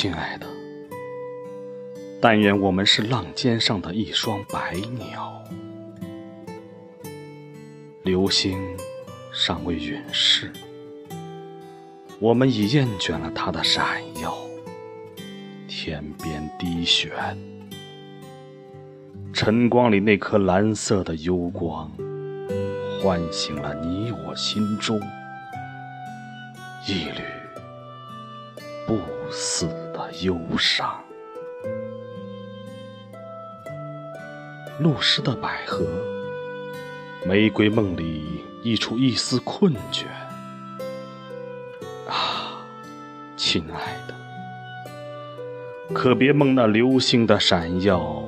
亲爱的，但愿我们是浪尖上的一双白鸟，流星尚未陨逝，我们已厌倦了它的闪耀。天边低悬，晨光里那颗蓝色的幽光，唤醒了你我心中一缕忧伤。露湿的百合，玫瑰梦里溢出一丝困倦。啊，亲爱的，可别梦那流星的闪耀，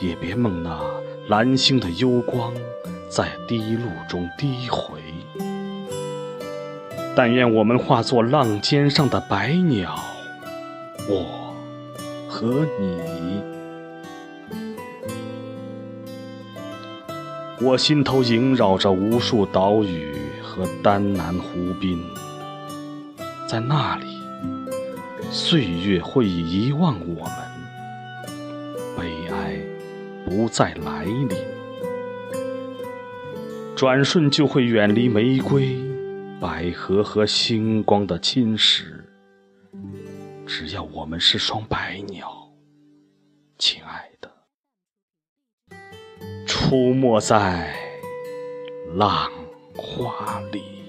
也别梦那蓝星的幽光在滴露中低回。但愿我们化作浪尖上的白鸟，我和你。我心头萦绕着无数岛屿和丹南湖滨，在那里，岁月会遗忘我们，悲哀不再来临，转瞬就会远离玫瑰、百合和星光的侵蚀。只要我们是双白鸟，亲爱的。出没在浪花里。